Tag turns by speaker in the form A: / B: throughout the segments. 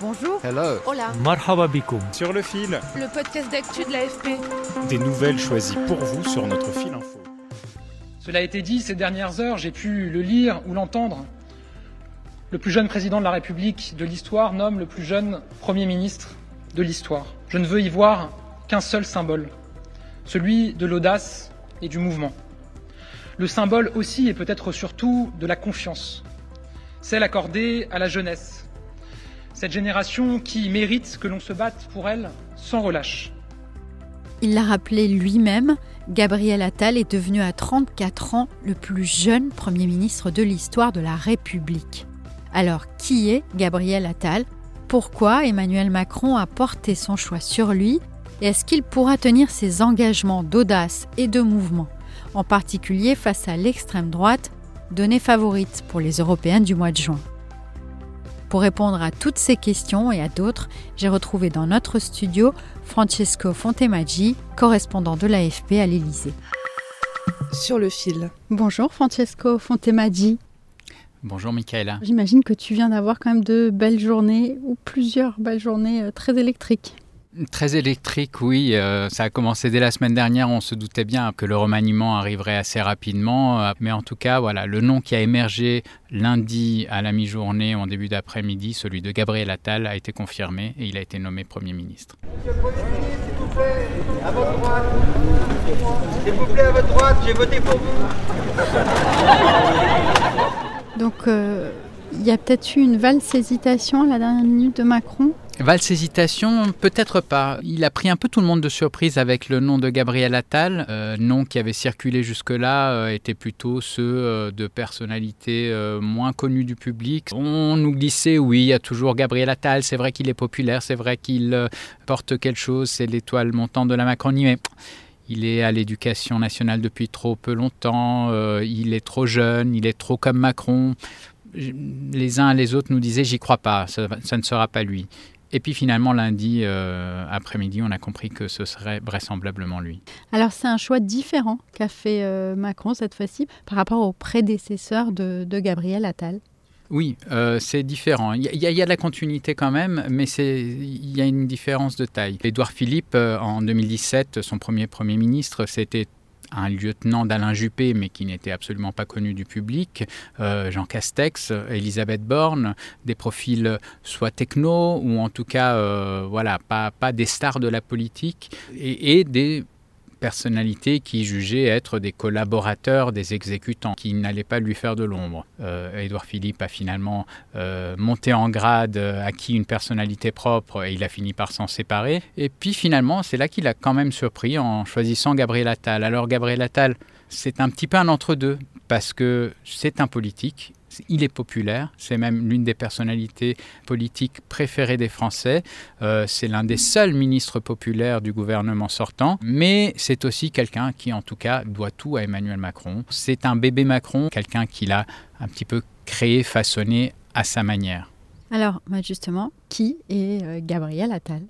A: Bonjour.
B: Hello.
A: Hola.
C: Marhaba bikoum.
D: Sur le fil,
A: Le podcast d'actu de l'AFP.
D: des nouvelles choisies pour vous sur notre fil info.
E: Cela a été dit ces dernières heures, j'ai pu le lire ou l'entendre. Le plus jeune président de la République de l'histoire nomme le plus jeune Premier ministre de l'histoire. Je ne veux y voir qu'un seul symbole, celui de l'audace et du mouvement. Le symbole aussi et peut-être surtout de la confiance, celle accordée à la jeunesse, cette génération qui mérite que l'on se batte pour elle sans relâche.
F: Il l'a rappelé lui-même, Gabriel Attal est devenu à 34 ans le plus jeune Premier ministre de l'histoire de la République. Alors, qui est Gabriel Attal? Pourquoi Emmanuel Macron a porté son choix sur lui? Et est-ce qu'il pourra tenir ses engagements d'audace et de mouvement, en particulier face à l'extrême droite, donnée favorite pour les Européennes du mois de juin? Pour répondre à toutes ces questions et à d'autres, j'ai retrouvé dans notre studio Francesco Fontemaggi, correspondant de l'AFP à l'Élysée.
A: Sur le fil.
F: Bonjour Francesco Fontemaggi.
B: Bonjour Michaela.
F: J'imagine que tu viens d'avoir quand même de belles journées ou plusieurs belles journées euh, très électriques.
B: Très électrique, oui. euh, ça a commencé dès la semaine dernière. On se doutait bien que le remaniement arriverait assez rapidement. euh, mais en tout cas, voilà, le nom qui a émergé lundi à la mi-journée, en début d'après-midi, celui de Gabriel Attal, a été confirmé et il a été nommé Premier ministre.
G: À votre droite. S'il vous plaît, à votre droite, j'ai voté pour vous.
F: Donc euh, il y a peut-être eu une valse hésitation à la dernière minute de Macron.
B: Valse hésitation, peut-être pas. Il a pris un peu tout le monde de surprise avec le nom de Gabriel Attal. Euh, nom qui avait circulé jusque-là euh, était plutôt ceux euh, de personnalités euh, moins connues du public. On nous glissait, oui, il y a toujours Gabriel Attal, c'est vrai qu'il est populaire, c'est vrai qu'il euh, porte quelque chose, c'est l'étoile montante de la Macronie, mais il est à l'éducation nationale depuis trop peu longtemps, il est trop jeune, il est trop comme Macron. Les uns et les autres nous disaient, j'y crois pas, ça, ça ne sera pas lui. Et puis finalement, lundi euh, après-midi, on a compris que ce serait vraisemblablement lui.
F: Alors c'est un choix différent qu'a fait euh, Macron cette fois-ci par rapport au prédécesseur de, de Gabriel Attal.
B: Oui, euh, c'est différent. Il y, y a- il y a de la continuité quand même, mais c'est- il y a une différence de taille. Édouard Philippe, en 2017, son premier Premier ministre, c'était un lieutenant d'Alain Juppé, mais qui n'était absolument pas connu du public, euh, Jean Castex, Elisabeth Borne, des profils soit techno ou en tout cas, euh, voilà, pas, pas des stars de la politique, et, et des personnalités qui jugeaient être des collaborateurs des exécutants, qui n'allaient pas lui faire de l'ombre. Euh, Édouard Philippe a finalement euh, monté en grade, euh, acquis une personnalité propre et il a fini par s'en séparer. Et puis finalement, c'est là qu'il a quand même surpris en choisissant Gabriel Attal. Alors Gabriel Attal, c'est un petit peu un entre-deux, parce que c'est un politique, il est populaire, c'est même l'une des personnalités politiques préférées des Français, Euh, c'est l'un des seuls ministres populaires du gouvernement sortant, mais c'est aussi quelqu'un qui en tout cas doit tout à Emmanuel Macron. C'est un bébé Macron, quelqu'un qu'il a un petit peu créé, façonné à sa manière.
F: Alors bah, justement, qui est euh, Gabriel Attal?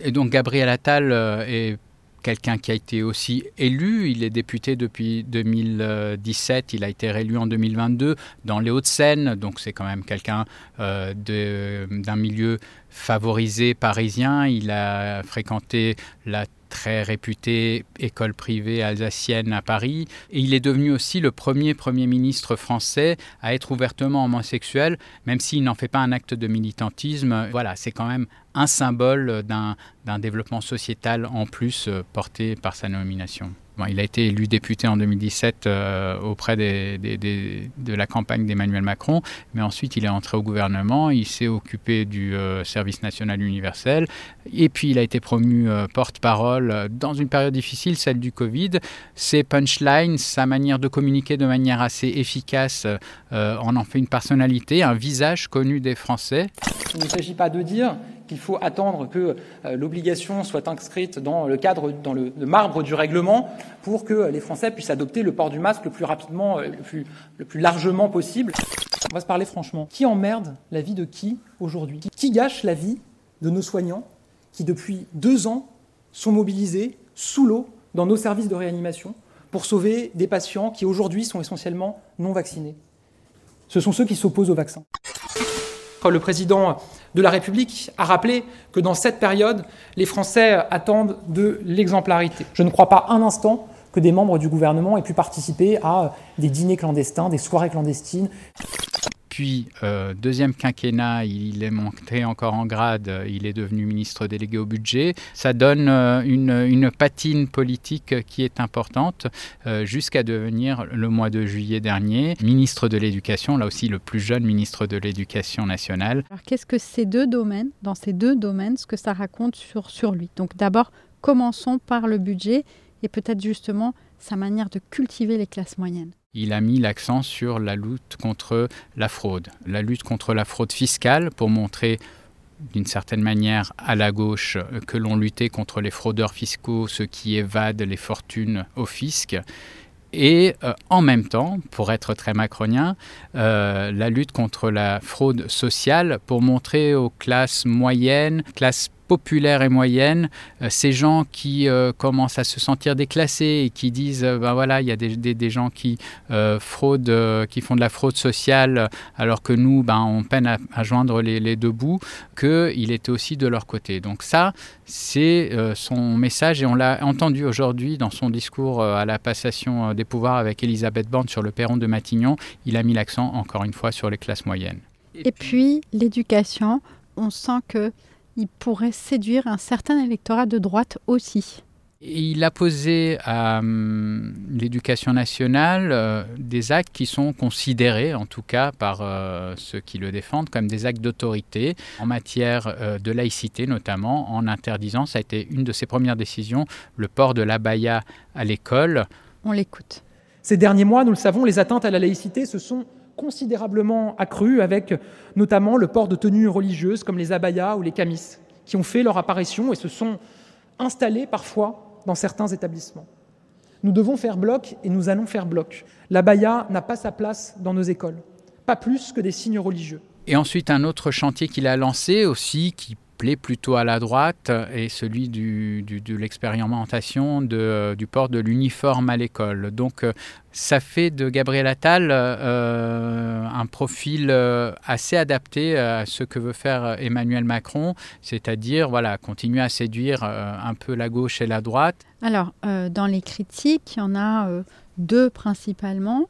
B: Et donc Gabriel Attal euh, est quelqu'un qui a été aussi élu. Il est député depuis 2017. Il a été réélu en 2022 dans les Hauts-de-Seine. Donc c'est quand même quelqu'un euh, d'un milieu favorisé parisien. Il a fréquenté la très réputée école privée alsacienne à Paris. Et il est devenu aussi le premier Premier ministre français à être ouvertement homosexuel, même s'il n'en fait pas un acte de militantisme. Voilà, c'est quand même un symbole d'un développement sociétal en plus euh, porté par sa nomination. Il a été élu député en 2017 euh, auprès des, de la campagne d'Emmanuel Macron, mais ensuite il est entré au gouvernement, il s'est occupé du euh, service national universel, et puis il a été promu euh, porte-parole dans une période difficile, celle du Covid. Ses punchlines, sa manière de communiquer de manière assez efficace, en en fait une personnalité, un visage connu des Français.
E: Il ne s'agit pas de dire qu'il faut attendre que euh, l'obligation soit inscrite dans le cadre, dans le, marbre du règlement pour que les Français puissent adopter le port du masque le plus rapidement, le plus, le plus largement possible. On va se parler franchement. Qui emmerde la vie de qui aujourd'hui? Qui gâche la vie de nos soignants qui, depuis deux ans, sont mobilisés sous l'eau dans nos services de réanimation pour sauver des patients qui aujourd'hui sont essentiellement non vaccinés? Ce sont ceux qui s'opposent au vaccin. Le président de la République a rappelé que dans cette période, les Français attendent de l'exemplarité. Je ne crois pas un instant que des membres du gouvernement aient pu participer à des dîners clandestins, des soirées clandestines.
B: Puis, euh, deuxième quinquennat, il est monté encore en grade, il est devenu ministre délégué au budget. Ça donne euh, une, patine politique qui est importante euh, jusqu'à devenir, le mois de juillet dernier, ministre de l'Éducation, là aussi le plus jeune ministre de l'Éducation nationale.
F: Alors, qu'est-ce que ces deux domaines, dans ces deux domaines, ce que ça raconte sur lui? Donc, d'abord, commençons par le budget et peut-être justement sa manière de cultiver les classes moyennes
B: il a mis l'accent sur la lutte contre la fraude, la lutte contre la fraude fiscale pour montrer d'une certaine manière à la gauche que l'on luttait contre les fraudeurs fiscaux, ceux qui évadent les fortunes au fisc. Et euh, en même temps, pour être très macronien, euh, la lutte contre la fraude sociale pour montrer aux classes moyennes, classes populaire et moyenne, euh, ces gens qui euh, commencent à se sentir déclassés et qui disent euh, ben voilà, il y a des, gens qui fraudent, qui font de la fraude sociale, alors que nous, ben, on peine à, joindre les, les, deux bouts, qu'il était aussi de leur côté. Donc ça, c'est son message et on l'a entendu aujourd'hui dans son discours à la passation des pouvoirs avec Elisabeth Borne sur le perron de Matignon. Il a mis l'accent encore une fois sur les classes moyennes.
F: Et puis l'éducation, on sent que il pourrait séduire un certain électorat de droite aussi.
B: Il a posé à euh, l'éducation nationale euh, des actes qui sont considérés, en tout cas par euh, ceux qui le défendent, comme des actes d'autorité en matière euh, de laïcité, notamment en interdisant, ça a été une de ses premières décisions, le port de l'abaya à l'école.
F: On l'écoute.
E: Ces derniers mois, nous le savons, les atteintes à la laïcité se sont considérablement accru avec notamment le port de tenues religieuses comme les abayas ou les camis qui ont fait leur apparition et se sont installés parfois dans certains établissements. Nous devons faire bloc et nous allons faire bloc. L'abaya n'a pas sa place dans nos écoles, pas plus que des signes religieux.
B: Et ensuite, un autre chantier qu'il a lancé aussi, qui plutôt à la droite est celui du, du, de l'expérimentation du port de l'uniforme à l'école. Donc ça fait de Gabriel Attal euh, un profil euh, assez adapté à ce que veut faire Emmanuel Macron, c'est-à-dire voilà, continuer à séduire euh, un peu la gauche et la droite.
F: Alors, euh, dans les critiques, il y en a euh, deux principalement.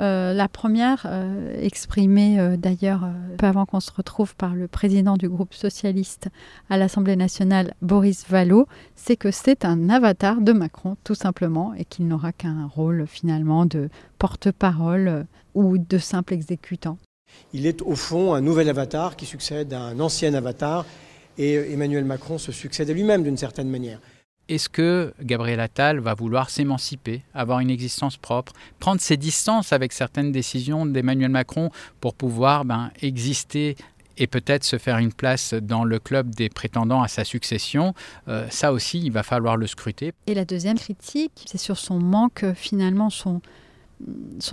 F: Euh, la première, euh, exprimée euh, d'ailleurs peu avant qu'on se retrouve par le président du groupe socialiste à l'Assemblée nationale, Boris Vallaud, c'est que c'est un avatar de Macron, tout simplement, et qu'il n'aura qu'un rôle finalement de porte-parole ou de simple exécutant.
C: Il est au fond un nouvel avatar qui succède à un ancien avatar, et Emmanuel Macron se succède à lui-même d'une certaine manière
B: est-ce que Gabriel Attal va vouloir s'émanciper, avoir une existence propre, prendre ses distances avec certaines décisions d'Emmanuel Macron pour pouvoir ben, exister et peut-être se faire une place dans le club des prétendants à sa succession, euh, ça aussi, il va falloir le scruter.
F: Et la deuxième critique, c'est sur son manque, finalement, son,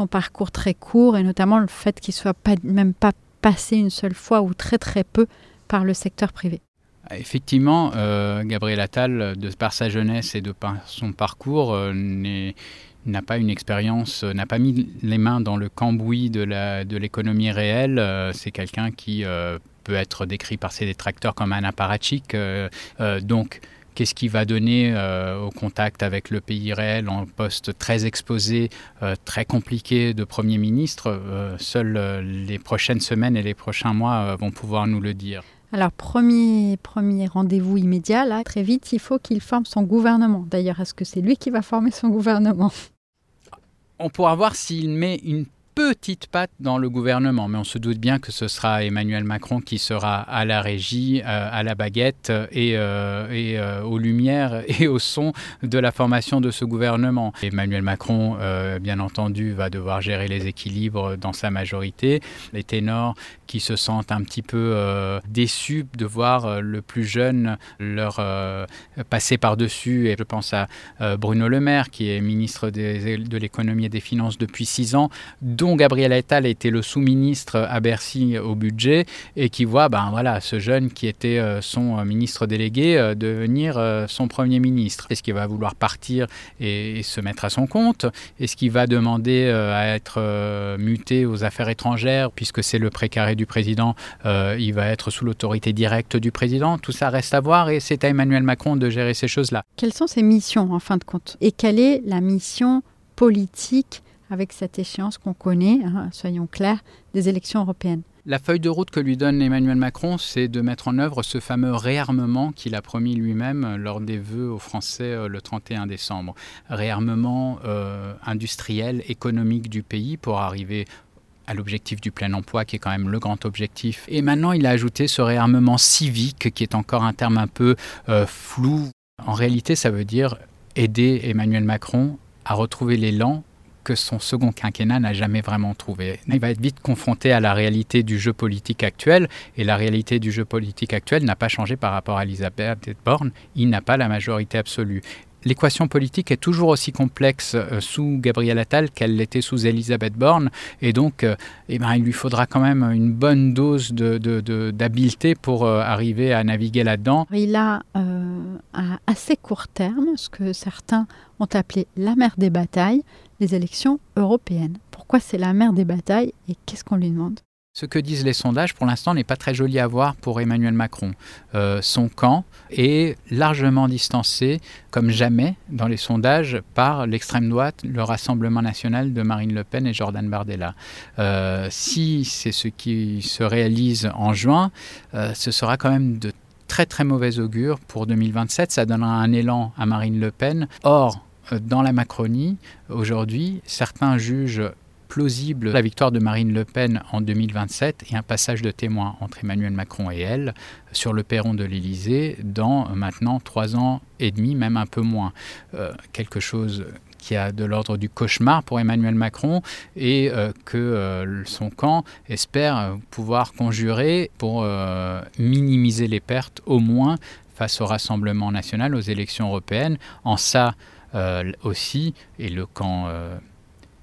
F: parcours très court, et notamment le fait qu'il soit pas, même pas passé une seule fois ou très très peu par le secteur privé.
B: Effectivement, euh, Gabriel Attal, de par sa jeunesse et de par son parcours, euh, n'a pas une expérience, n'a pas mis les mains dans le cambouis de l'économie réelle. Euh, C'est quelqu'un qui euh, peut être décrit par ses détracteurs comme un apparatchik. Euh, donc, qu'est-ce qui va donner euh, au contact avec le pays réel en poste très exposé, euh, très compliqué de Premier ministre? Euh, Seules les prochaines semaines et les prochains mois vont pouvoir nous le dire.
F: Alors, premier, premier rendez-vous immédiat, là, très vite, il faut qu'il forme son gouvernement. D'ailleurs, est-ce que c'est lui qui va former son gouvernement?
B: On pourra voir s'il met une petite patte dans le gouvernement, mais on se doute bien que ce sera Emmanuel Macron qui sera à la régie, euh, à la baguette et, euh, euh, aux lumières et au son de la formation de ce gouvernement. Emmanuel Macron, bien entendu, va devoir gérer les équilibres dans sa majorité. Les ténors qui se sentent un petit peu déçus de voir le plus jeune leur passer par-dessus, et je pense à Bruno Le Maire, qui est ministre des, de l'économie et des finances depuis six ans, Gabriel Attal était le sous-ministre à Bercy au budget et qui voit ben, voilà, ce jeune qui était euh, son ministre délégué euh, devenir euh, son Premier ministre. Est-ce qu'il va vouloir partir et, se mettre à son compte? Est-ce qu'il va demander à être muté aux affaires étrangères puisque c'est le précaré du président Il va être sous l'autorité directe du président? Tout ça reste à voir et c'est à Emmanuel Macron de gérer ces choses-là.
F: Quelles sont ses missions en fin de compte? Et quelle est la mission politique avec cette échéance qu'on connaît, hein, soyons clairs, des élections européennes.
B: La feuille de route que lui donne Emmanuel Macron, c'est de mettre en œuvre ce fameux réarmement qu'il a promis lui-même lors des vœux aux Français euh, le 31 décembre. Réarmement euh, industriel, économique du pays pour arriver à l'objectif du plein emploi, qui est quand même le grand objectif. Et maintenant, il a ajouté ce réarmement civique, qui est encore un terme un peu euh, flou. En réalité, ça veut dire aider Emmanuel Macron à retrouver l'élan que son second quinquennat n'a jamais vraiment trouvé. Il va être vite confronté à la réalité du jeu politique actuel, et la réalité du jeu politique actuel n'a pas changé par rapport à Elisabeth Borne. Il n'a pas la majorité absolue l'équation politique est toujours aussi complexe euh, sous Gabriel Attal qu'elle l'était sous Elisabeth Borne. Et donc, euh, eh ben, il lui faudra quand même une bonne dose d'habileté de, pour euh, arriver à naviguer là-dedans.
F: Il a à assez court terme ce que certains ont appelé la mer des batailles, les élections européennes. Pourquoi c'est la mer des batailles et qu'est-ce qu'on lui demande?
B: Ce que disent les sondages, pour l'instant, n'est pas très joli à voir pour Emmanuel Macron. Euh, son camp est largement distancé, comme jamais, dans les sondages, par l'extrême droite, le Rassemblement national de Marine Le Pen et Jordan Bardella. Euh, si c'est ce qui se réalise en juin, euh, ce sera quand même de très très mauvais augure pour 2027. Ça donnera un élan à Marine Le Pen. Or, dans la Macronie, aujourd'hui, certains jugent plausible la victoire de Marine Le Pen en 2027 et un passage de témoin entre Emmanuel Macron et elle sur le perron de l'Élysée dans maintenant trois ans et demi, même un peu moins. Euh, quelque chose qui a de l'ordre du cauchemar pour Emmanuel Macron et euh, que euh, son camp espère pouvoir conjurer pour minimiser les pertes au moins face au Rassemblement national, aux élections européennes. En ça aussi, et le camp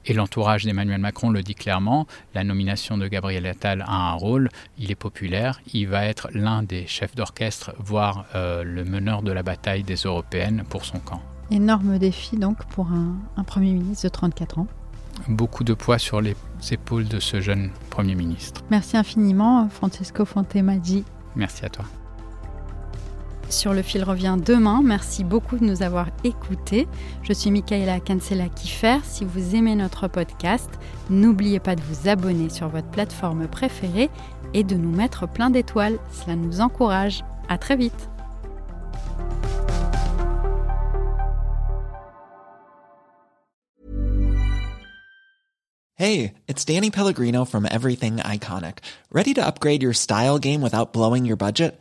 B: et l'entourage d'Emmanuel Macron le dit clairement, la nomination de Gabriel Attal a un rôle, il est populaire, il va être l'un des chefs d'orchestre, voire euh, le meneur de la bataille des européennes pour son camp.
F: Énorme défi donc pour un, un Premier ministre de 34 ans.
B: Beaucoup de poids sur les épaules de ce jeune Premier ministre.
F: Merci infiniment Francesco Fontemaggi.
B: Merci à toi.
F: Sur le fil revient demain. Merci beaucoup de nous avoir écoutés. Je suis Michaela Cancela Kiffer. Si vous aimez notre podcast, n'oubliez pas de vous abonner sur votre plateforme préférée et de nous mettre plein d'étoiles. Cela nous encourage. À très vite.
H: Hey, it's Danny Pellegrino from Everything Iconic. Ready to upgrade your style game without blowing your budget?